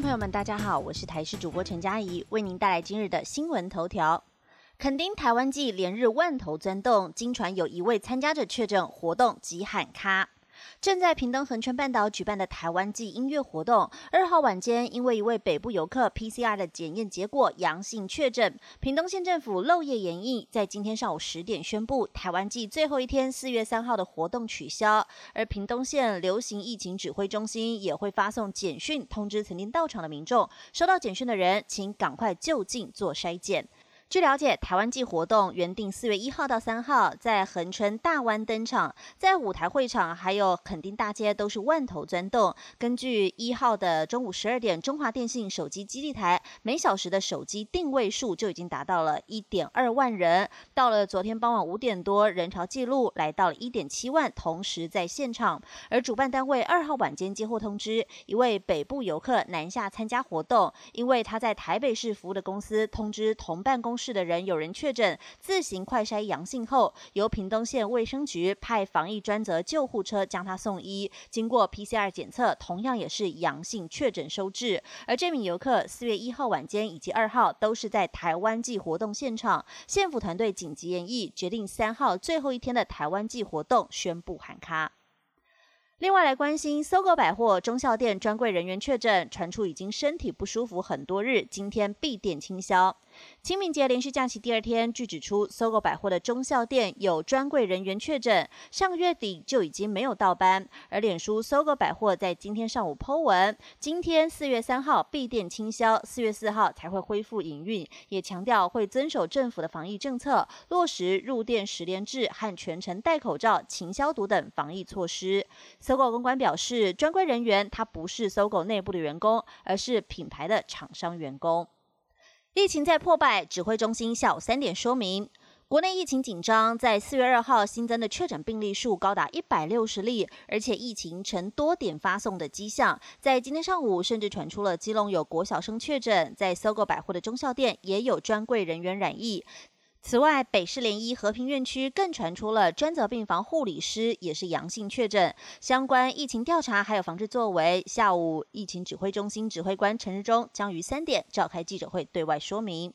朋友们，大家好，我是台视主播陈佳怡，为您带来今日的新闻头条。垦丁台湾季连日万头钻动，经传有一位参加者确诊，活动即喊卡。正在屏东恒春半岛举办的台湾季音乐活动，二号晚间因为一位北部游客 PCR 的检验结果阳性确诊，屏东县政府漏夜延役，在今天上午十点宣布台湾季最后一天四月三号的活动取消，而屏东县流行疫情指挥中心也会发送简讯通知曾经到场的民众，收到简讯的人请赶快就近做筛检。据了解，台湾季活动原定四月一号到三号在恒春大湾登场，在舞台会场还有垦丁大街都是万头钻动。根据一号的中午十二点，中华电信手机基地台每小时的手机定位数就已经达到了一点二万人。到了昨天傍晚五点多，人潮记录来到了一点七万，同时在现场。而主办单位二号晚间接获通知，一位北部游客南下参加活动，因为他在台北市服务的公司通知同办公。市的人有人确诊，自行快筛阳性后，由屏东县卫生局派防疫专责救护车将他送医。经过 PCR 检测，同样也是阳性确诊收治。而这名游客四月一号晚间以及二号都是在台湾季活动现场，县府团队紧急演绎，决定三号最后一天的台湾季活动宣布喊卡。另外来关心，搜狗百货中校店专柜人员确诊，传出已经身体不舒服很多日，今天闭店清销。清明节连续假期第二天，据指出，搜狗百货的中校店有专柜人员确诊，上个月底就已经没有倒班。而脸书搜狗百货在今天上午 Po 文，今天四月三号闭店清销，四月四号才会恢复营运，也强调会遵守政府的防疫政策，落实入店十连制和全程戴口罩、勤消毒等防疫措施。搜狗公关表示，专柜人员他不是搜狗内部的员工，而是品牌的厂商员工。疫情在破败，指挥中心下午三点说明，国内疫情紧张，在四月二号新增的确诊病例数高达一百六十例，而且疫情呈多点发送的迹象。在今天上午，甚至传出了基隆有国小生确诊，在搜狗百货的中校店也有专柜人员染疫。此外，北市联医和平院区更传出了专责病房护理师也是阳性确诊。相关疫情调查还有防治作为，下午疫情指挥中心指挥官陈日忠将于三点召开记者会对外说明。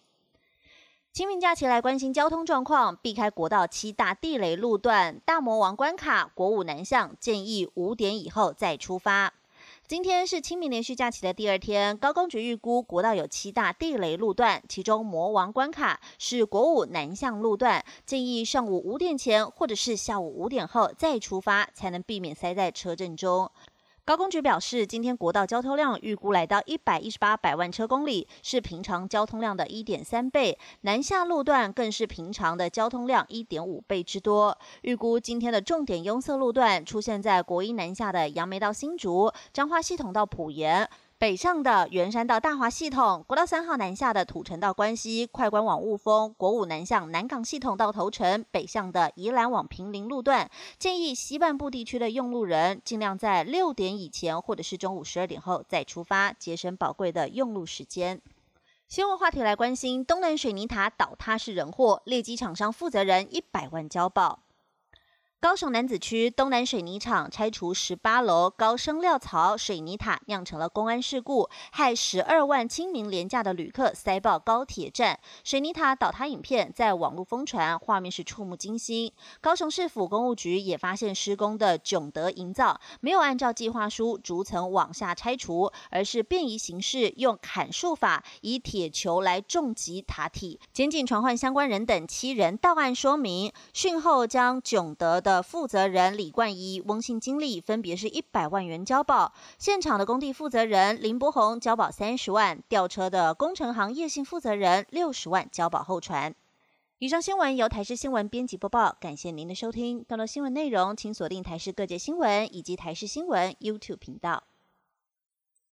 清明假期来关心交通状况，避开国道七大地雷路段、大魔王关卡、国五南向，建议五点以后再出发。今天是清明连续假期的第二天，高工局预估国道有七大地雷路段，其中魔王关卡是国五南向路段，建议上午五点前或者是下午五点后再出发，才能避免塞在车阵中。高工局表示，今天国道交通量预估来到一百一十八百万车公里，是平常交通量的一点三倍。南下路段更是平常的交通量一点五倍之多。预估今天的重点拥塞路段出现在国一南下的杨梅到新竹、彰化系统到埔盐。北上的圆山到大华系统，国道三号南下的土城到关西，快关往雾峰，国五南向南港系统到头城，北向的宜兰往平林路段，建议西半部地区的用路人尽量在六点以前或者是中午十二点后再出发，节省宝贵的用路时间。新闻话题来关心，东南水泥塔倒塌是人祸，劣迹厂商负责人一百万交保。高雄男子区东南水泥厂拆除十八楼高升料槽水泥塔，酿成了公安事故，害十二万清明廉价的旅客塞爆高铁站。水泥塔倒塌影片在网络疯传，画面是触目惊心。高雄市府公务局也发现施工的囧德营造没有按照计划书逐层往下拆除，而是便宜形式用砍树法以铁球来重击塔体。检警传唤相关人等七人到案说明，讯后将囧德的。负责人李冠仪、翁姓经理分别是一百万元交保，现场的工地负责人林波宏交保三十万，吊车的工程行业性负责人六十万交保后传。以上新闻由台视新闻编辑播报，感谢您的收听。更多新闻内容，请锁定台视各界新闻以及台视新闻 YouTube 频道。